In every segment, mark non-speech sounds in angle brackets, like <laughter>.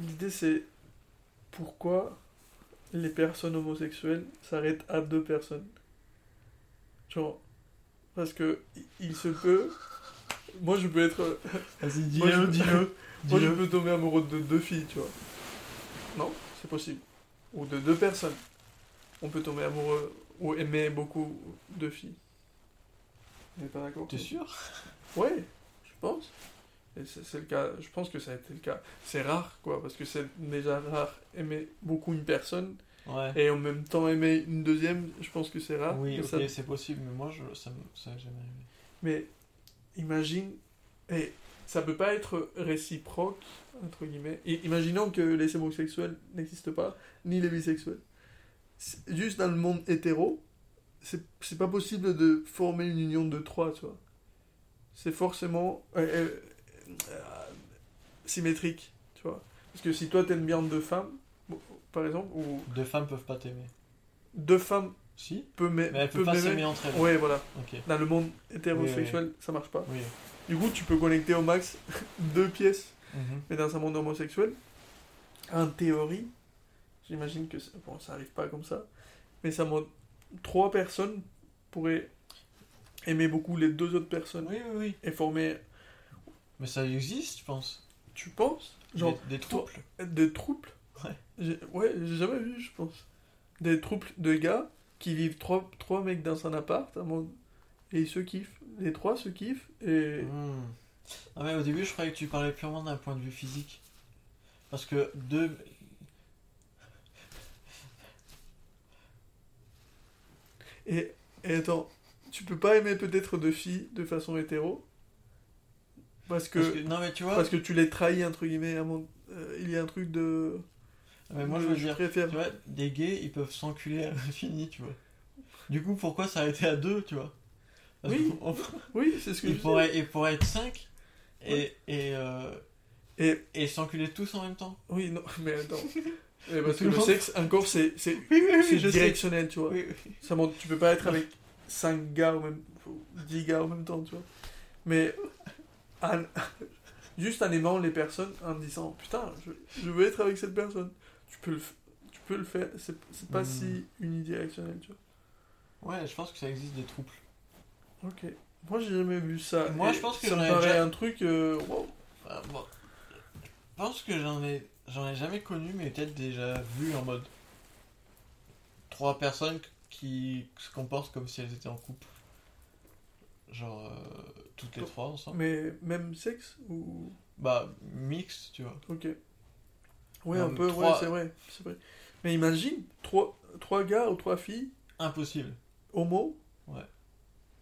l'idée c'est pourquoi les personnes homosexuelles s'arrêtent à deux personnes. Genre, parce que il se peut. Moi je peux être. Vas-y, <laughs> Moi, je- dis-le, dis-le. <laughs> Moi je dis-le. peux tomber amoureux de deux filles, tu vois. Non, c'est possible. Ou de deux personnes. On peut tomber amoureux ou aimer beaucoup de filles. On n'est pas d'accord? T'es sûr? Ouais, je pense. Et c'est c'est le cas, je pense que ça a été le cas. C'est rare, quoi, parce que c'est déjà rare aimer beaucoup une personne Ouais. et en même temps aimer une deuxième, je pense que c'est rare. Oui, ok, ça- c'est possible, mais moi, je, ça, n'a jamais arrivé. mais imagine, et ça peut pas être réciproque, entre guillemets. Et imaginons que les homosexuels n'existent pas, ni les bisexuels. Juste dans le monde hétéro, c'est c'est pas possible de former une union de trois, tu vois. C'est forcément euh, euh, symétrique, tu vois. Parce que si toi t'aimes bien deux femmes, bon, par exemple, ou Deux femmes peuvent pas t'aimer. deux femmes Si peuvent Mais elles peuvent pas s'aimer entre elles. Ouais, voilà. Dans le monde hétérosexuel, ça marche pas. Oui. Du coup, tu peux connecter au max <laughs> deux pièces. Mhm. Mais dans un monde homosexuel, en théorie, j'imagine que ça, bon, ça arrive pas comme ça, mais ça montre trois personnes pourraient aimer beaucoup les deux autres personnes Oui, oui, oui. et former, Mais ça existe, je pense. tu penses, genre des, des troupes. des troupes Ouais. J'ai- Ouais, j'ai jamais vu, je pense. Des troupes de gars qui vivent trois, trois mecs dans un appart, et ils se kiffent. Les trois se kiffent et. Hmm. Ah mais au début, je croyais que tu parlais purement d'un point de vue physique. Parce que deux... Et, et attends, tu peux pas aimer peut-être deux filles de façon hétéro? Parce que, parce que- Non mais tu vois, parce que tu les trahis, entre guillemets. mon- euh, il y a un truc de. mais moi je veux dire, préfère. tu vois, des gays, ils peuvent s'enculer à l'infini, tu vois. Du coup, pourquoi s'arrêter à deux, tu vois? Parce Oui. <laughs> Oui, c'est ce que je dis. ils pourraient être cinq et, Ouais. et, euh, Et et s'enculer tous en même temps. oui, non, <laughs> mais attends. <laughs> Mais parce que le sexe, encore, c'est c'est Oui, oui, c'est je sais. directionnel, tu vois. Ça montre, tu peux pas être avec 5 gars ou même 10 gars en même temps, tu vois. Mais en- <laughs> juste en aimant les personnes, en disant putain, je, je veux être avec cette personne, tu peux le, tu peux le faire. C'est pas Hmm. si unidirectionnel, tu Ouais, je pense que ça existe des troupes. vois. Ok. Moi, j'ai jamais vu ça. Moi, Et je pense que ça me paraît déjà- un truc. euh, wow. Ah, bon. Je pense que j'en ai, j'en ai jamais connu, mais peut-être déjà vu en mode trois personnes qui se comportent comme si elles étaient en couple. Genre euh, toutes les trois ensemble. Mais même sexe ou? Bah, mixte, tu vois. Ok. Ouais, un peu, trois- ouais, c'est vrai, c'est vrai. Mais imagine, trois, trois gars ou trois filles, Impossible. homo,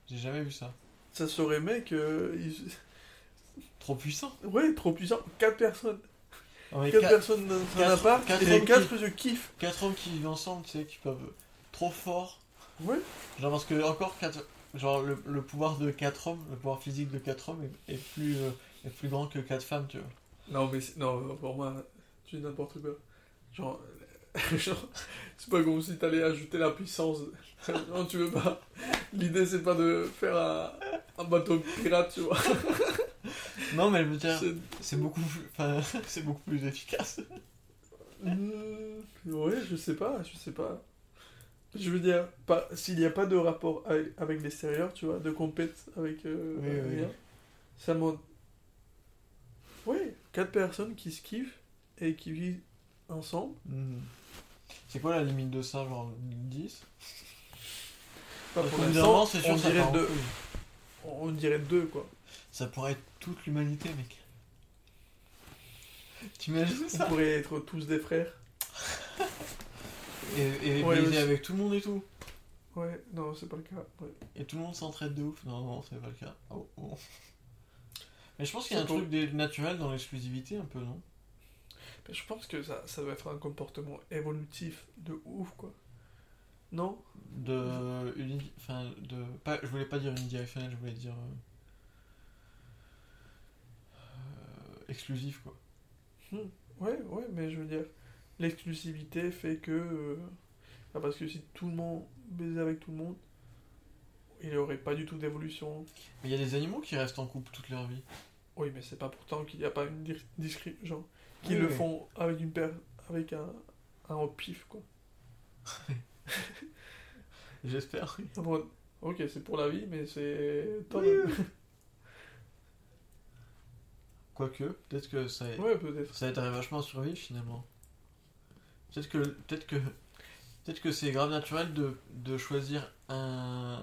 J'ai jamais vu ça. ça serait mec. euh, ils- <laughs> Trop puissant. Ouais, trop puissant. Quatre personnes. Non, Quatre quatre, personnes dans un appart quatre et les quatre je kiffe. quatre hommes qui vivent ensemble, tu sais, qui peuvent trop fort. Ouais. Genre parce que encore quatre, genre le, le pouvoir de quatre hommes, le pouvoir physique de quatre hommes est, est plus euh, est plus grand que quatre femmes, tu vois. Non, mais non, pour moi, tu dis n'importe quoi. Genre, <laughs> genre, c'est pas comme si t'allais ajouter la puissance. <laughs> non, tu veux pas. L'idée, c'est pas de faire un, un bateau pirate, tu vois. <laughs> Non, mais je veux dire, C'est- beaucoup, c'est beaucoup plus efficace. Hmm, ouais, je sais pas, je sais pas. Je veux dire, pas, s'il n'y a pas de rapport avec, avec l'extérieur, tu vois, de compète avec euh, Oui, oui. rien, ça montre. Ouais, quatre personnes qui se kiffent et qui vivent ensemble. Mhm. C'est quoi la limite de ça, genre 10 Pas Parce pour qu'au bout d'un l'instant, moment, c'est sûr on dirait deux. On dirait deux, quoi. Ça pourrait être toute l'humanité, mec. T'imagines On ça? pourrait être tous des frères. <laughs> Et, et Ouais, baiser avec tout le monde et tout. Ouais, non, c'est pas le cas. ouais. Et tout le monde s'entraide de ouf. Non, non, c'est pas le cas. Oh, oh. Mais je pense qu'il y a un pour- truc naturel dans l'exclusivité, un peu, non? Mais je pense que ça, ça doit être un comportement évolutif de ouf, quoi. Non? De. uni- Enfin, de. Pas, je voulais pas dire unidirectionnel, je voulais dire. euh, euh, exclusif, quoi. Hmm, Ouais, ouais, mais je veux dire, l'exclusivité fait que. euh, parce que si tout le monde baisait avec tout le monde, il n'y aurait pas du tout d'évolution. Mais il y a des animaux qui restent en couple toute leur vie. Oui, mais c'est pas pourtant qu'il n'y a pas une dis- discri- genre, qui Oui, le oui. font avec une paire, avec un, un au pif, quoi. <laughs> J'espère, oui. En mode, ok, c'est pour la vie, mais c'est. Oui, Quoique, peut-être que ça, Ouais, peut-être. ça aiderait vachement à survivre finalement. Peut-être que, peut-être que, peut-être que c'est grave naturel de, de choisir un,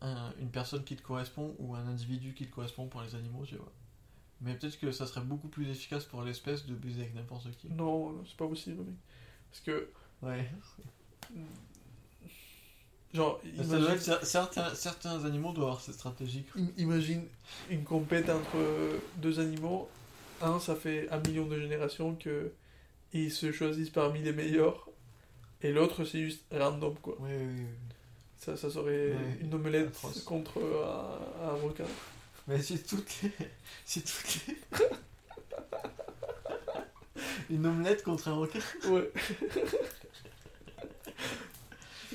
un- une personne qui te correspond ou un individu qui te correspond pour les animaux, tu vois. Mais peut-être que ça serait beaucoup plus efficace pour l'espèce de baiser avec n'importe qui. Non, c'est pas possible, mec. Parce que, Ouais. <laughs> genre, imagine, certains, certains animaux doivent avoir cette stratégie. imagine une compète entre deux animaux. Un, ça fait un million de générations que ils se choisissent parmi les meilleurs. Et l'autre, c'est juste random, quoi. Oui, oui, oui. Ça, ça serait Ouais, une omelette atroce. contre un, un requin. Mais si toutes les. <laughs> Si toutes les. <laughs> Une omelette contre un requin Ouais. <laughs>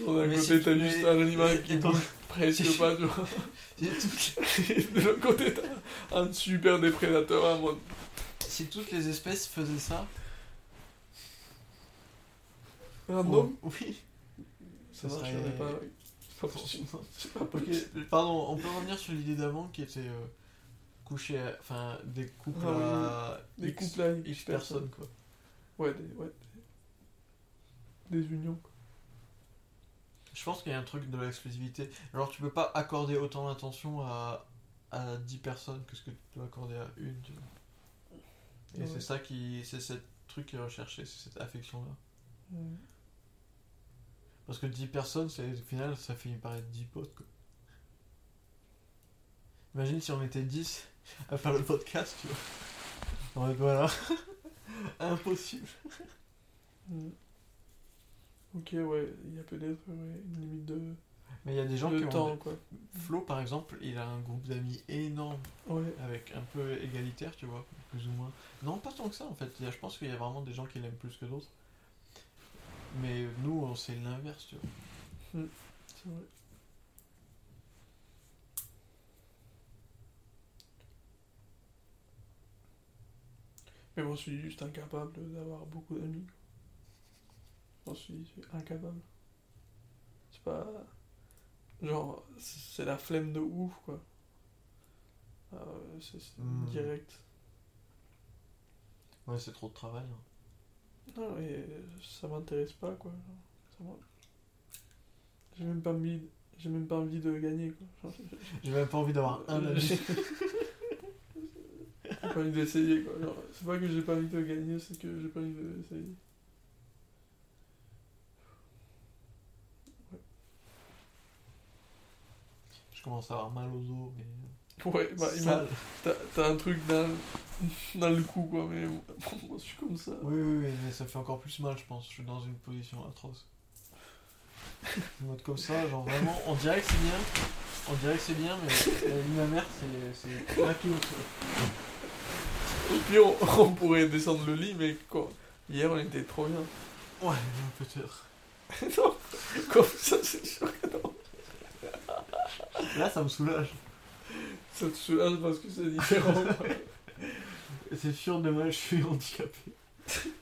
On a un côté, t'as juste un animal qui bouge presque pas, tu vois. de l'autre côté, t'as un super déprédateur en mode. si toutes les espèces faisaient ça. Random oh, oui. Ça serait- pas. Pardon, on peut revenir sur l'idée d'avant qui était euh, coucher. à- Enfin, des couples Ah à. Des X- couples à X X personnes, quoi. Ouais, des, ouais, des, des unions. quoi. Je pense qu'il y a un truc de l'exclusivité. Alors, tu peux pas accorder autant d'attention à, à 10 personnes que ce que tu peux accorder à une, tu vois. Et Ouais. c'est ça qui. C'est ce truc qui est recherché, c'est cette affection-là. Mm. Parce que 10 personnes, c'est, au final, ça finit par être 10 potes, quoi. Imagine si on était 10 à faire le podcast, tu vois. Voilà. <laughs> Impossible. Mm. Ok, ouais, il y a peut-être ouais, une limite de, Mais il y a des gens de qui ont. quoi. Flo, par exemple, il a un groupe d'amis énorme, Ouais. avec un peu égalitaire, tu vois, plus ou moins. Non, pas tant que ça, en fait. Il y a- je pense qu'il y a vraiment des gens qui l'aiment plus que d'autres. Mais nous, on- c'est l'inverse, tu vois. C'est vrai. Mais moi, je suis juste incapable d'avoir beaucoup d'amis. quoi. Je suis incapable. C'est pas. Genre, c'est la flemme de ouf, quoi. Ah c'est Hmm. direct. Ouais, c'est trop de travail. hein. Non, mais ça m'intéresse pas, quoi. J'ai même pas envie. J'ai même pas envie de gagner, quoi. J'ai même pas envie d'avoir un ami. <laughs> J'ai pas envie d'essayer quoi. C'est pas que j'ai pas envie de gagner, c'est que j'ai pas envie d'essayer. Je commence à avoir mal aux os, mais. Ouais, bah, il t'as un truc dans, dans le cou quoi, mais <laughs> moi je suis comme ça. Oui, oui, oui, mais ça fait encore plus mal, je pense. Je suis dans une position atroce. <laughs> Mode comme ça, genre vraiment, on dirait que c'est bien. On dirait que c'est bien, mais la vie de ma mère, c'est au sol. Et puis on, <laughs> on pourrait descendre le lit, mais quoi. Hier on était trop bien. Ouais, peut-être. non, comme ça c'est sûr que non. Là, ça me soulage. <laughs> Ça te soulage parce que c'est différent. <laughs> C'est sûr, demain, je suis handicapé. <laughs>